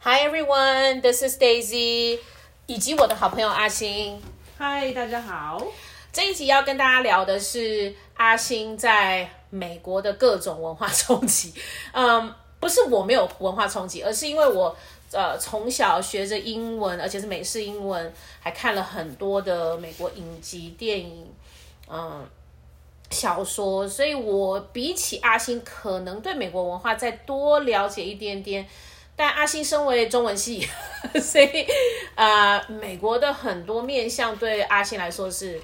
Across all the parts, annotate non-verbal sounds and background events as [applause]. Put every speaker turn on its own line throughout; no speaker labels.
Hi everyone, this is Daisy，以及我的好朋友阿星。
Hi，大家好。
这一集要跟大家聊的是阿星在美国的各种文化冲击。[laughs] 嗯，不是我没有文化冲击，而是因为我呃从小学着英文，而且是美式英文，还看了很多的美国影集、电影，嗯，小说，所以我比起阿星可能对美国文化再多了解一点点。但阿星身为中文系，[laughs] 所以啊、美国的很多面向对阿星来说是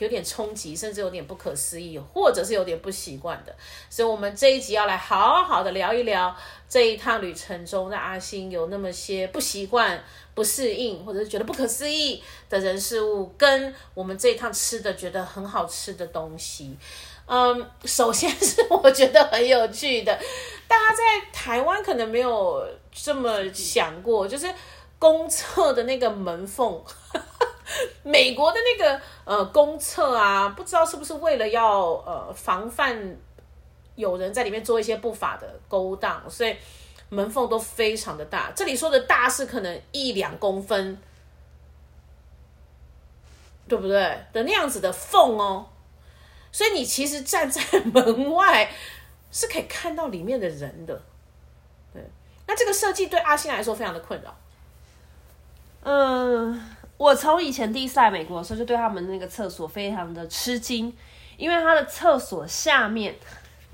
有点冲击，甚至有点不可思议，或者是有点不习惯的。所以，我们这一集要来好好的聊一聊这一趟旅程中让阿星有那么些不习惯、不适应，或者是觉得不可思议的人事物，跟我们这一趟吃的觉得很好吃的东西。嗯，首先是我觉得很有趣的，大家在台湾可能没有这么想过，就是公厕的那个门缝，[laughs] 美国的那个呃公厕啊，不知道是不是为了要呃防范有人在里面做一些不法的勾当，所以门缝都非常的大。这里说的大是可能一两公分，对不对？的那样子的缝哦。所以你其实站在门外是可以看到里面的人的，对。那这个设计对阿星来说非常的困扰。
嗯，我从以前第一次来美国的时候，就对他们那个厕所非常的吃惊，因为他的厕所下面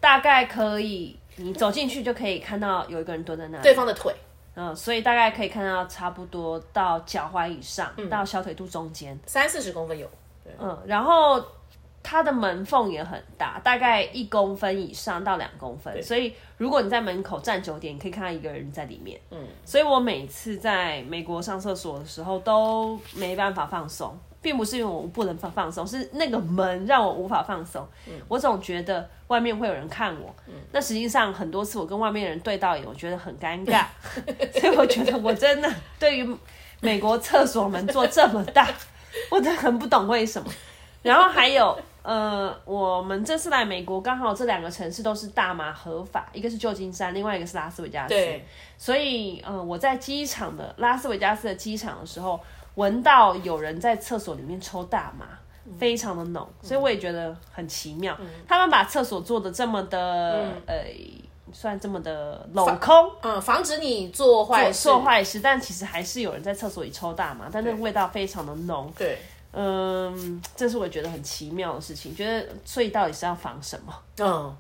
大概可以你走进去就可以看到有一个人蹲在那里，
对方的腿，
嗯，所以大概可以看到差不多到脚踝以上，嗯、到小腿肚中间，
三四十公分有，对，
嗯，然后。它的门缝也很大，大概一公分以上到两公分，所以如果你在门口站久点，你可以看到一个人在里面。嗯，所以我每次在美国上厕所的时候都没办法放松，并不是因为我不能放放松，是那个门让我无法放松。嗯，我总觉得外面会有人看我。嗯，那实际上很多次我跟外面的人对到眼，我觉得很尴尬，[laughs] 所以我觉得我真的对于美国厕所门做这么大，我真的很不懂为什么。然后还有。呃，我们这次来美国，刚好这两个城市都是大麻合法，一个是旧金山，另外一个是拉斯维加斯。
对，
所以呃，我在机场的拉斯维加斯的机场的时候，闻到有人在厕所里面抽大麻，嗯、非常的浓，所以我也觉得很奇妙。嗯、他们把厕所做的这么的，嗯、呃，算这么的镂空，
嗯，防止你做坏事，
做坏事，但其实还是有人在厕所里抽大麻，但那个味道非常的浓。
对。
嗯，这是我觉得很奇妙的事情。觉得，所以到底是要防什么？
嗯，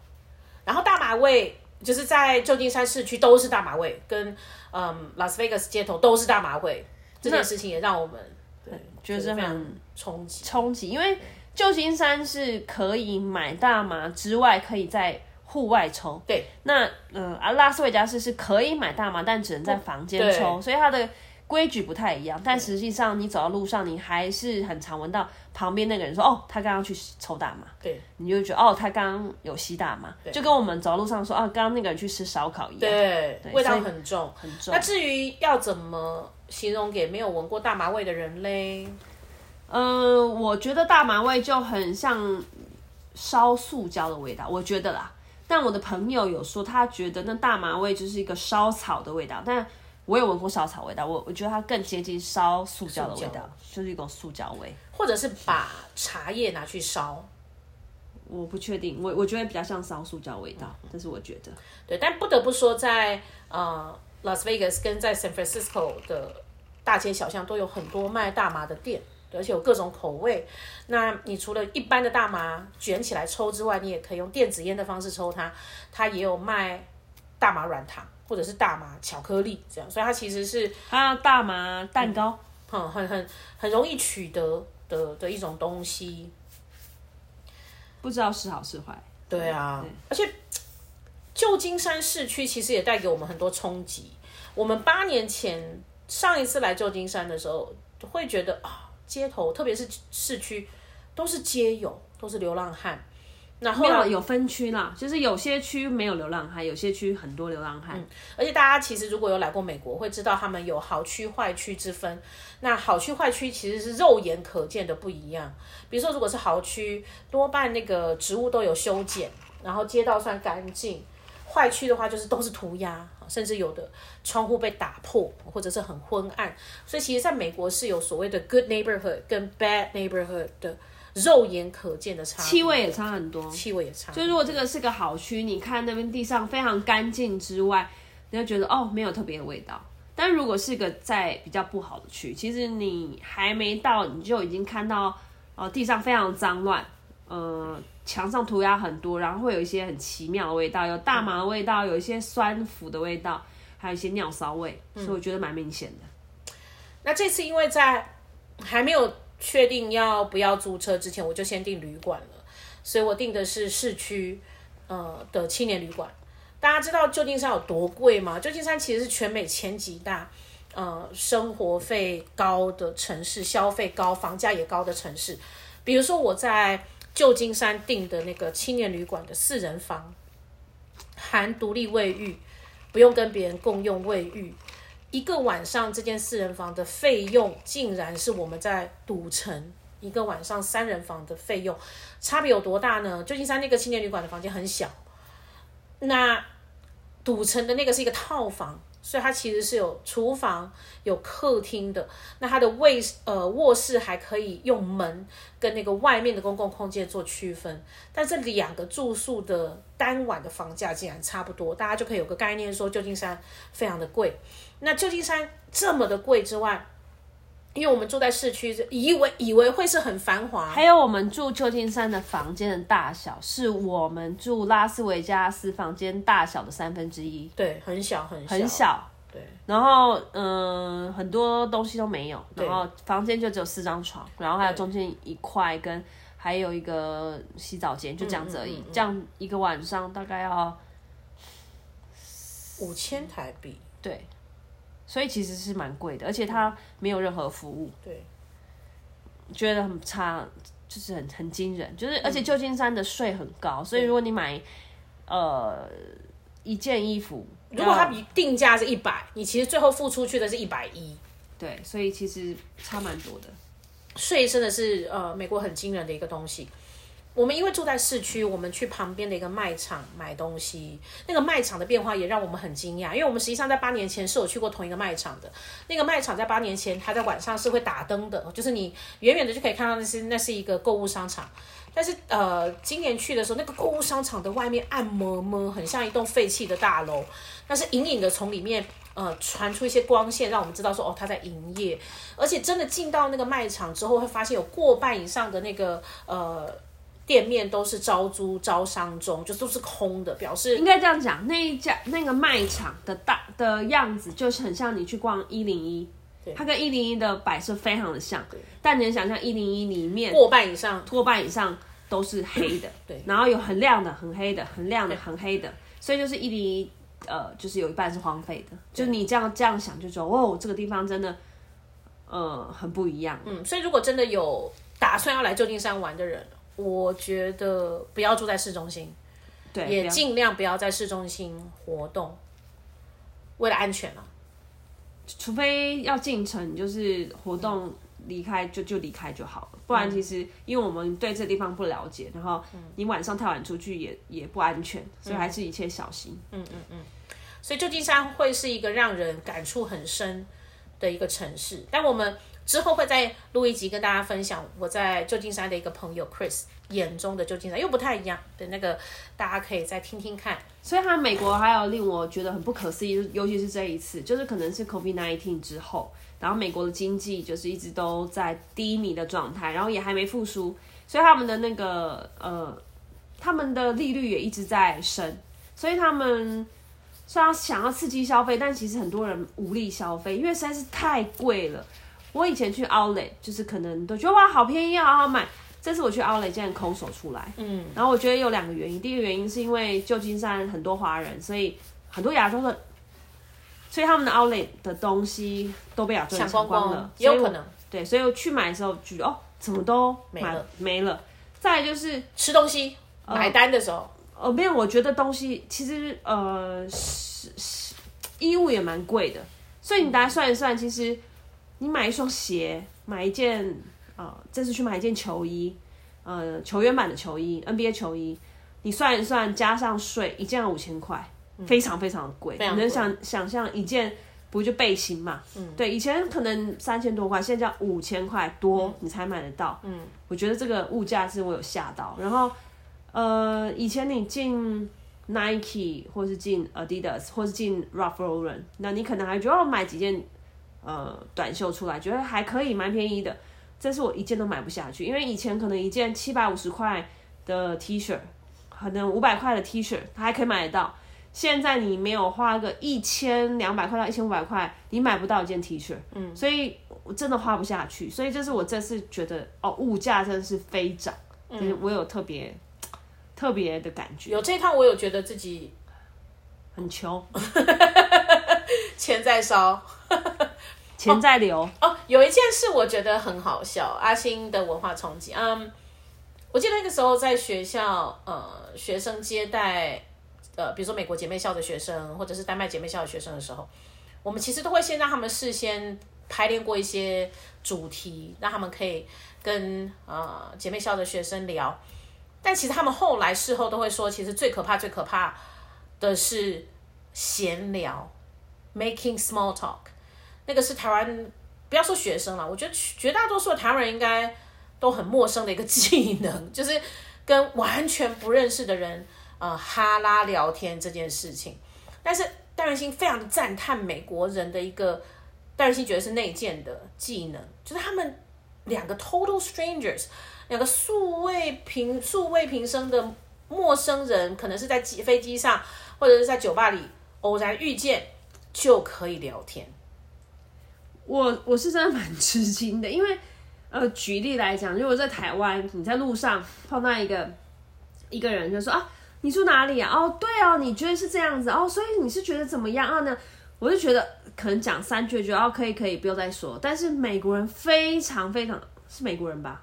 然后大麻味就是在旧金山市区都是大麻味，跟嗯拉斯维加斯街头都是大麻味。这件事情也让我们对
觉得很
冲击
冲击，因为旧金山是可以买大麻之外，可以在户外抽。
对，
那嗯啊拉斯维加斯是可以买大麻，但只能在房间抽，所以它的。规矩不太一样，但实际上你走到路上，你还是很常闻到旁边那个人说：“哦，他刚刚去抽大麻。”
对，
你就觉得哦，他刚刚有吸大麻，就跟我们走到路上说：“哦，刚刚那个人去吃烧烤一样。”
对，对，味道很重
很重。
那至于要怎么形容给没有闻过大麻味的人嘞？
嗯、呃，我觉得大麻味就很像烧塑胶的味道，我觉得啦。但我的朋友有说，他觉得那大麻味就是一个烧草的味道，但。我也闻过烧草味道，我我觉得它更接近烧塑胶的味道，就是一种塑胶味，
或者是把茶叶拿去烧，
我不确定，我我觉得比较像烧塑胶味道，这是我觉得。
对，但不得不说在，在呃拉斯维加斯跟在 San Francisco 的大街小巷都有很多卖大麻的店，而且有各种口味。那你除了一般的大麻卷起来抽之外，你也可以用电子烟的方式抽它，它也有卖大麻软糖。或者是大麻巧克力这样，所以它其实是
啊大麻蛋糕，
嗯，很很很容易取得的的一种东西，
不知道是好是坏。
对啊，对，而且旧金山市区其实也带给我们很多冲击。我们八年前上一次来旧金山的时候，会觉得啊，街头特别是市区都是街友，都是流浪汉。然后
没有有分区啦，就是有些区没有流浪汉，有些区很多流浪汉。
嗯，而且大家其实如果有来过美国，会知道他们有好区坏区之分。那好区坏区其实是肉眼可见的不一样。比如说，如果是好区，多半那个植物都有修剪，然后街道算干净。坏区的话就是都是涂鸦，甚至有的窗户被打破，或者是很昏暗。所以其实在美国是有所谓的 good neighborhood 跟 bad neighborhood 的肉眼可见的差，
气味也差很多，
气味也差。
就如果这个是个好区，你看那边地上非常干净之外，你就觉得哦没有特别的味道。但如果是个在比较不好的区，其实你还没到你就已经看到哦地上非常脏乱，呃。墙上涂鸦很多，然后会有一些很奇妙的味道，有大麻的味道，有一些酸腐的味道，还有一些尿骚味，所以我觉得蛮明显的。
嗯。那这次因为在还没有确定要不要租车之前，我就先订旅馆了，所以我订的是市区呃的青年旅馆。大家知道旧金山有多贵吗？旧金山其实是全美前几大呃生活费高的城市，消费高、房价也高的城市。比如说我在。旧金山订的那个青年旅馆的四人房，含独立卫浴，不用跟别人共用卫浴，一个晚上这间四人房的费用，竟然是我们在赌城一个晚上三人房的费用，差别有多大呢？旧金山那个青年旅馆的房间很小，那赌城的那个是一个套房。所以它其实是有厨房、有客厅的。那它的卫呃卧室还可以用门跟那个外面的公共空间做区分。但这两个住宿的单晚的房价竟然差不多，大家就可以有个概念说旧金山非常的贵。那旧金山这么的贵之外，因为我们住在市区，以为以为会是很繁华。
还有我们住旧金山的房间的大小，是我们住拉斯维加斯房间大小的三分之一。
对，很小很小。
很小。对。然后，嗯、呃，很多东西都没有。然后房间就只有四张床，然后还有中间一块跟还有一个洗澡间，就这样子而已。嗯嗯嗯嗯。这样一个晚上大概要
五千台币。
对。所以其实是蛮贵的，而且它没有任何服务，
对，
觉得很差，就是很很惊人，就是而且旧金山的税很高，所以如果你买呃一件衣服，
如果它比定价是一百，你其实最后付出去的是一百一，
对，所以其实差蛮多的，
税真的是呃美国很惊人的一个东西。我们因为住在市区，我们去旁边的一个卖场买东西，那个卖场的变化也让我们很惊讶。因为我们实际上在八年前是有去过同一个卖场的，那个卖场在八年前它在晚上是会打灯的，就是你远远的就可以看到那是那是一个购物商场。但是呃，今年去的时候，那个购物商场的外面暗摸摸，很像一栋废弃的大楼，但是隐隐的从里面呃传出一些光线，让我们知道说哦，它在营业。而且真的进到那个卖场之后，会发现有过半以上的那个呃。店面都是招租招商中，就都是空的，表示
应该这样讲。那一家那个卖场的大的样子，就是很像你去逛一零一，它跟一零一的摆设非常的像。但你能想象一零一里面
过半以上，
过半以上都是黑的，对，然后有很亮的、很黑的、很亮的、很黑的，所以就是一零一，呃，就是有一半是荒废的。就你这样这样想，就说哦，这个地方真的，呃，很不一样。
嗯，所以如果真的有打算要来旧金山玩的人。我觉得不要住在市中心，
对，
也尽量不要在市中心活动，为了安全嘛。
除非要进城，就是活动离开就就离开就好了。不然其实因为我们对这地方不了解，然后你晚上太晚出去也也不安全，所以还是一切小心。
嗯嗯嗯。所以旧金山会是一个让人感触很深的一个城市，但我们。之后会再录一集跟大家分享我在旧金山的一个朋友 Chris 眼中的旧金山，又不太一样的那个，大家可以再听听看。
所以，他美国还有令我觉得很不可思议，尤其是这一次，就是可能是 COVID-19 之后，然后美国的经济就是一直都在低迷的状态，然后也还没复苏，所以他们的那个呃，他们的利率也一直在升，所以他们虽然想要刺激消费，但其实很多人无力消费，因为实在是太贵了。我以前去 Outlet 就是可能都觉得哇好便宜啊，好好买。这次我去 Outlet 竟然空手出来，嗯，然后我觉得有两个原因。第一个原因是因为旧金山很多华人，所以很多亚洲的，所以他们的 Outlet 的东西都被亚洲人抢光了，光了，也有可能。对，所以我去买的时候觉得哦，怎么都没了没了。再来就是
吃东西、呃、买单的时候，
呃，没有，我觉得东西其实呃是是衣物也蛮贵的，所以你大家算一算，其实。你买一双鞋，买一件，呃，这次去买一件球衣，呃，球员版的球衣，NBA 球衣，你算一算，加上税，一件要五千块，非常非常的贵。
嗯、
你能想想象一件不就背心嘛？嗯，对，以前可能三千多块，现在要五千块多你才买得到。嗯，我觉得这个物价是我有吓到。然后，呃，以前你进 Nike 或是进 Adidas 或是进 Ralph Lauren，那你可能还觉得要买几件呃短袖出来，觉得还可以，蛮便宜的。这是我一件都买不下去，因为以前可能一件七百五十块的 T 恤，可能五百块的 T 恤，它还可以买得到。现在你没有花个一千两百块到一千五百块，你买不到一件 T 恤。嗯，所以我真的花不下去。所以这是我这次觉得哦，物价真的是飞涨，嗯，我有特别特别的感觉。
有这一趟，我有觉得自己
很穷，[laughs]
钱在烧。[laughs]
钱在流
哦，有一件事我觉得很好笑，阿星的文化冲击。嗯，我记得那个时候在学校，呃，学生接待，呃，比如说美国姐妹校的学生，或者是丹麦姐妹校的学生的时候，我们其实都会先让他们事先排练过一些主题，让他们可以跟呃姐妹校的学生聊。但其实他们后来事后都会说，其实最可怕、最可怕的是闲聊，making small talk。那个是台湾，不要说学生了，我觉得绝大多数的台湾人应该都很陌生的一个 [laughs] 技能，就是跟完全不认识的人呃哈拉聊天这件事情。但是戴元星非常赞叹美国人的一个戴元星觉得是内建的技能，就是他们两个 total strangers，两个素未平素未平生的陌生人，可能是在机飞机上或者是在酒吧里偶然遇见就可以聊天。
我我是真的蛮 [laughs] 吃惊的，因为呃，举例来讲，如果在台湾，你在路上碰到一个一个人，就说啊，你住哪里啊？哦，对哦，你觉得是这样子哦，所以你是觉得怎么样啊？呢，我就觉得可能讲三句，就哦，可以可以，不用再说。但是美国人非常非常是美国人吧，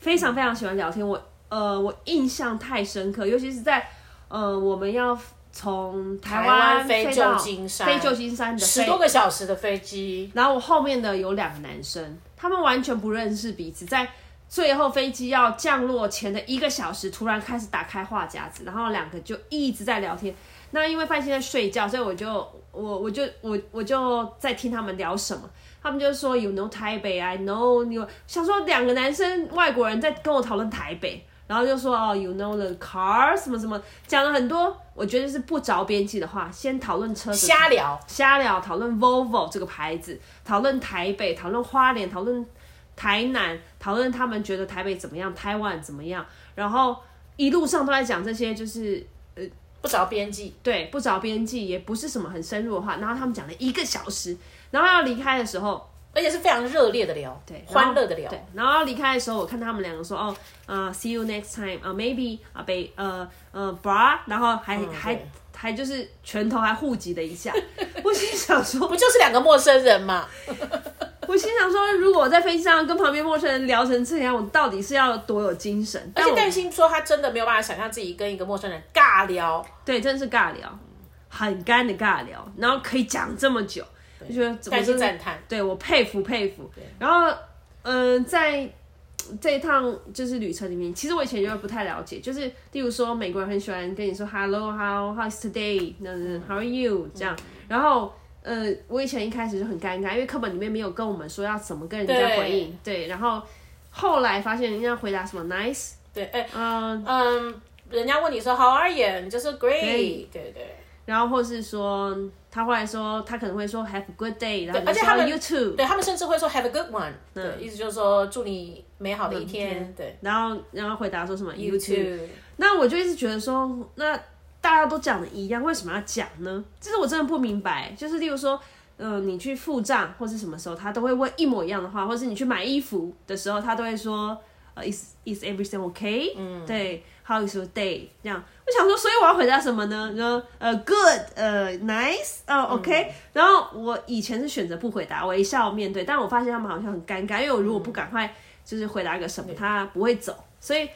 非常非常喜欢聊天。我呃，我印象太深刻，尤其是在呃，我们要。从台湾飞旧金山，飞旧金山的
十多个小时的飞机，
然后我后面的有两个男生，他们完全不认识彼此，在最后飞机要降落前的一个小时，突然开始打开话匣子，然后两个就一直在聊天。那因为范鑫在睡觉，所以我就我我就我我就在听他们聊什么。他们就说 You know 台北，I know you。想说两个男生外国人在跟我讨论台北。然后就说哦，you know the car 什么什么，讲了很多，我觉得是不着边际的话。先讨论车子，
瞎聊，
瞎聊，讨论 Volvo 这个牌子，讨论台北，讨论花莲，讨论台南，讨论他们觉得台北怎么样，台湾怎么样。然后一路上都在讲这些，就是呃
不着边际，
对，不着边际，也不是什么很深入的话。然后他们讲了一个小时，然后要离开的时候。
而且是非常热烈的聊，
对，
欢乐的聊。
对，然后离开的时候，我看他们两个说：“哦，啊、呃、，see you next time，啊、uh,，maybe 啊，被呃呃 bra，然后还、嗯、还还就是拳头还互击了一下。[laughs] ”我心想说：“
不就是两个陌生人吗？” [laughs]
我心想说：“如果我在飞机上跟旁边陌生人聊成这样，我到底是要多有精神？”
而且担心说他真的没有办法想象自己跟一个陌生人尬聊，
对，真的是尬聊，很干的尬聊，然后可以讲这么久。就觉得
感谢赞叹，
对我佩服佩服。然后，嗯、呃，在这一趟就是旅程里面，其实我以前就不太了解，就是例如说美国人很喜欢跟你说 “Hello，How how's today？” 那是 “How are you？” 这样。然后，呃，我以前一开始就很尴尬，因为课本里面没有跟我们说要怎么跟人家回应。对，对然后后来发现人家回答什么 “Nice”，
对，哎、欸，嗯嗯，人家问你说 “How are you？” 你就说 “Great”，对对，对。
然后或是说，他后来说，他可能会说 “Have a good day”，然后而且他们 you too，
对他们甚至会说 “Have a good one”，对，意思就是说祝你美好的一天。对，
然后然后回答说什么 “you too”，那我就一直觉得说，那大家都讲的一样，为什么要讲呢？这是我真的不明白。就是例如说，嗯、呃，你去付账或是什么时候，他都会问一模一样的话，或是你去买衣服的时候，他都会说。Is is everything okay？嗯，对，How is your day？这样，我想说，所以我要回答什么呢？然后呃，Good，呃，Nice，哦，OK、嗯。然后我以前是选择不回答，微笑面对，但我发现他们好像很尴尬，因为我如果不赶快就是回答个什么，他不会走。所以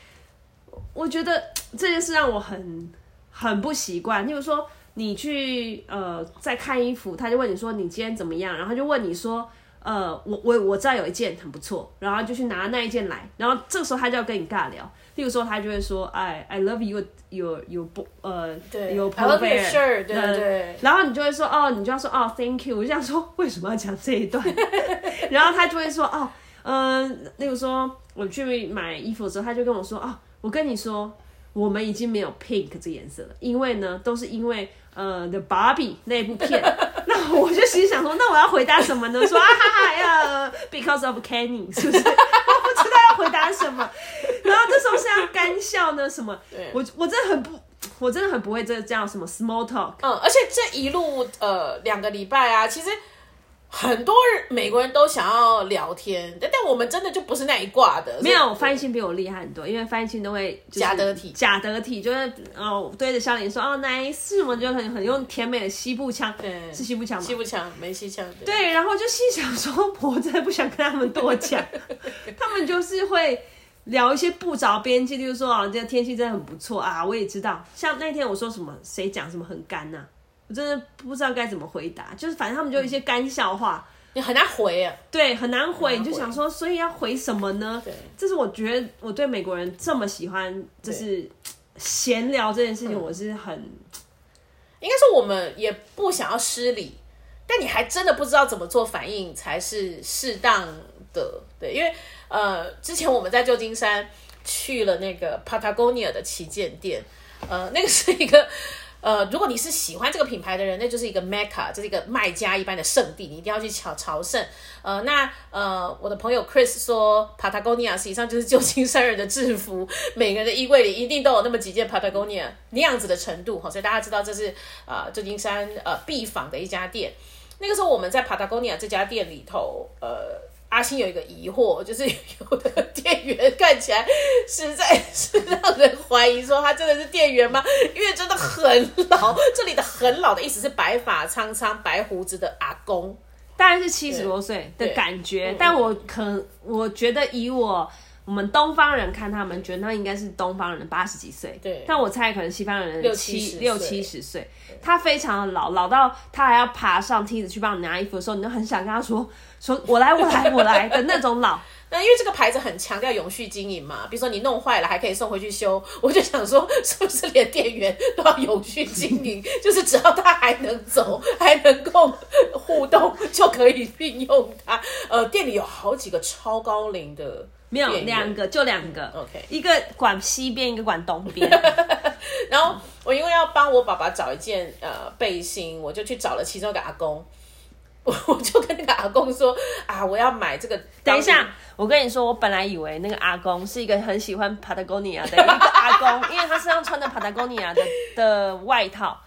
我觉得这件事让我很很不习惯。例如说，你去呃在看衣服，他就问你说你今天怎么样，然后就问你说。呃，我我我知道有一件很不错，然后就去拿那一件来，然后这个时候他就要跟你尬聊，例如说他就会说，哎，I love you your your 呃
对
your bear,
shirt，对对对，
然后你就会说，哦，你就要说，哦，thank you，我就想说为什么要讲这一段，[laughs] 然后他就会说，哦，嗯、呃，例如说我去买衣服的时候，他就跟我说，哦，我跟你说，我们已经没有 pink 这颜色了，因为呢，都是因为。呃，The Barbie 那部片，那我就心想说，那我要回答什么呢？说啊哈哈呀，Because of Kenny，是不是？[laughs] 我不知道要回答什么。然后这时候是要干笑呢？什么？我我真的很不，我真的很不会这叫什么 small talk。
嗯，而且这一路呃两个礼拜啊，其实。很多人美国人都想要聊天，但但我们真的就不是那一挂的。
没有，翻译性比我厉害很多，因为翻译性都会
假得体，
假得体就是哦对着笑脸说哦 nice，我们就很很用甜美的西部腔，对，是西部腔吗？
西部腔，没西腔。
对，对，然后就心想说，我真的不想跟他们多讲，[laughs] 他们就是会聊一些不着边际，例如说啊，这个天气真的很不错啊，我也知道，像那天我说什么，谁讲什么很干呐、啊。我真的不知道该怎么回答，就是反正他们就有一些干笑话，
你很难回啊。
对，很难回，你就想说，所以要回什么呢？对，这是我觉得我对美国人这么喜欢，就是闲聊这件事情，我是很，
应该说我们也不想要失礼，但你还真的不知道怎么做反应才是适当的。对，因为呃，之前我们在旧金山去了那个 Patagonia 的旗舰店，呃，那个是一个。呃，如果你是喜欢这个品牌的人，那就是一个 Mecca，这是一个卖家一般的圣地，你一定要去朝朝圣。呃，那呃，我的朋友 Chris 说，Patagonia 实际上就是旧金山人的制服，每个人的衣柜里一定都有那么几件 Patagonia 那样子的程度哈，所以大家知道这是呃旧金山呃必访的一家店。那个时候我们在 Patagonia 这家店里头，呃。阿星有一个疑惑，就是有的店员看起来实在是让人怀疑，说他真的是店员吗？因为真的很老，[laughs] 这里的很老的意思是白发苍苍、白胡子的阿公，
当然是七十多岁的感觉。但我可我觉得以我。我们东方人看他们，觉得那应该是东方人八十几岁，对。但我猜可能西方人六七六七十岁，他非常的老，老到他还要爬上梯子去帮你拿衣服的时候，你就很想跟他说：“ [laughs] 说我来，我来，我来的那种老。[laughs] ”
那因为这个牌子很强调永续经营嘛，比如说你弄坏了还可以送回去修，我就想说，[laughs] 是不是连店员都要永续经营？就是只要他还能走，还能够互动，就可以运用它。呃，店里有好几个超高龄的。
没有两个，就两个。
OK，
一个管西边，一个管东边。[laughs]
然后我因为要帮我爸爸找一件呃背心，我就去找了其中一个阿公。我 [laughs] 我就跟那个阿公说啊，我要买这个。[laughs]
等一下，我跟你说，我本来以为那个阿公是一个很喜欢 Patagonia 的一个阿公，因为他身上穿的 Patagonia 的的外套。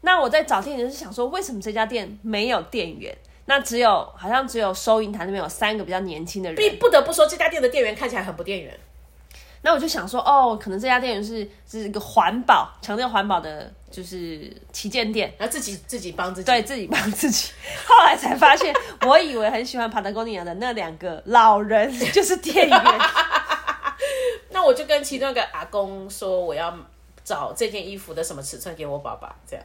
那我在找店员是想说，为什么这家店没有店员？那只有好像只有收银台那边有三个比较年轻的人。
不不得不说，这家店的店员看起来很不店员。
那我就想说，哦，可能这家店员是是一个环保，强调环保的，就是旗舰店，
然后自己自己帮自己，
对自己帮自己。[laughs] 后来才发现，我以为很喜欢 Patagonia 的那两个老人就是店员。[laughs]
那我就跟其中一个阿公说，我要找这件衣服的什么尺寸给我爸爸，这样。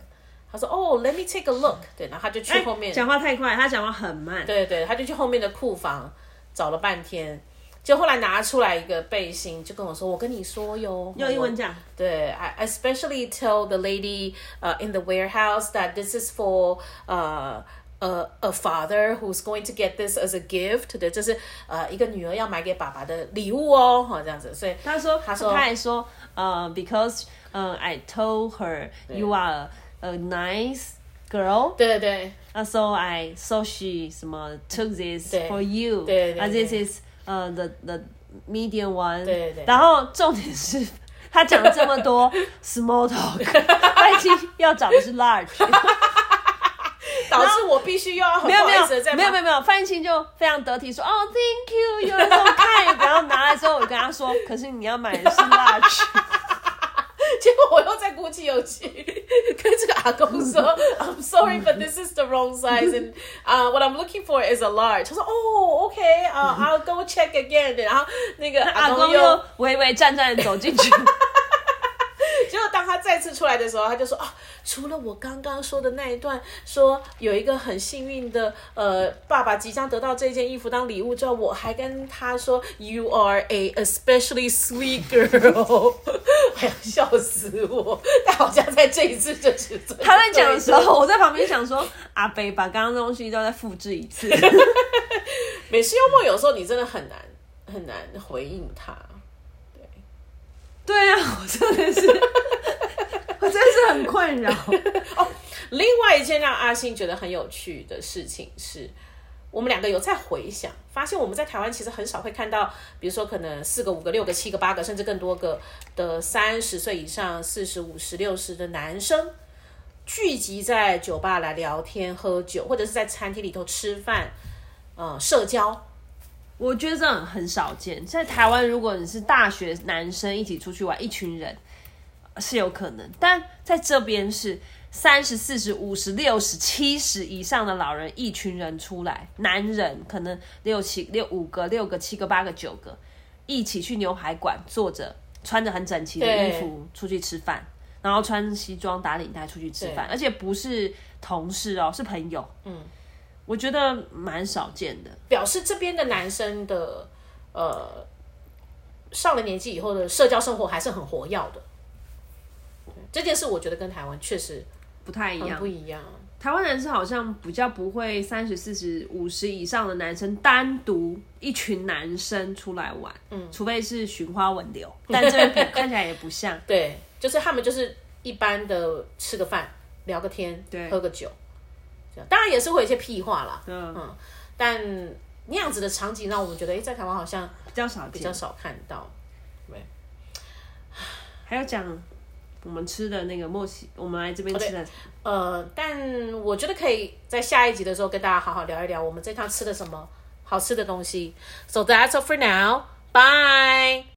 他说：“哦、oh,，Let me take a look。”对，然后他就去后面。
讲、欸、话太快，他讲话很慢。
对对，他就去后面的库房找了半天，就后来拿出来一个背心，就跟我说：“我跟你说哟。”
用英文讲。
对，I especially tell the lady, uh, in the warehouse that this is for, uh, a a father who's going to get this as a gift。对，这是呃一个女儿要买给爸爸的礼物哦，哈，这样子。所以
他说，他说，他还说，呃，because，呃，I told her you are。 A nice girl，
对对对，
啊，so I so she 什么 took this
对
for you，
对对对，
啊，this is 呃、uh, the the medium one，
对对对，
然后重点是他讲了这么多 small talk，他已经要找的是 large，
导致我必须要
没有没有没有没有没有，范青就非常得体说哦、oh,，thank you，you're so kind，然后拿来之后我跟他说，可是你要买的是 large。 [laughs]
结果我又在鼓起勇气跟这个阿公说：“I'm sorry, but this is the wrong size, and uh, what I'm looking for is a large。”他说：“哦，OK，啊，I'll go check again。”然后那个阿公又
微微颤颤的走进去。
结果当他再次出来的时候，他就说啊，除了我刚刚说的那一段，说有一个很幸运的呃爸爸即将得到这件衣服当礼物之后，我还跟他说，You are a especially sweet girl，哎呀，笑死我！但好像在这一次就是
他在讲的时候，我在旁边想说，阿北把刚刚的东西都再复制一次。[laughs]
美式幽默有时候你真的很难很难回应他。
对啊，我真的是，[laughs] 我真的是很困扰
哦。另外一件让阿星觉得很有趣的事情是，我们两个有在回想，发现我们在台湾其实很少会看到，比如说可能四个、五个、六个、七个、八个，甚至更多个的三十岁以上、四十五十、六十的男生聚集在酒吧来聊天、喝酒，或者是在餐厅里头吃饭，呃，社交。
我觉得这种很少见，在台湾，如果你是大学男生一起出去玩，一群人是有可能，但在这边是三十四十五十六十七十以上的老人，一群人出来，男人可能六七六五个六个七个八个九个，一起去牛排馆坐着，穿着很整齐的衣服出去吃饭，然后穿西装打领带出去吃饭，而且不是同事哦，是朋友，嗯。我觉得蛮少见的，
表示这边的男生的呃上了年纪以后的社交生活还是很活跃的。这件事我觉得跟台湾确实
不太一样，
不一样。
台湾男生好像比较不会三十四十五十以上的男生单独一群男生出来玩，嗯，除非是寻花问柳，[laughs] 但这边 [laughs] 看起来也不像。
对，就是他们就是一般的吃个饭、聊个天、对，喝个酒。当然也是会有一些屁话啦，嗯，嗯，但那样子的场景让我们觉得，哎、欸，在台湾好像
比较少，
比较少看到。对，
还要讲我们吃的那个墨西，我们来这边吃的，
呃，但我觉得可以在下一集的时候跟大家好好聊一聊我们这趟吃的什么好吃的东西。So that's all for now. Bye.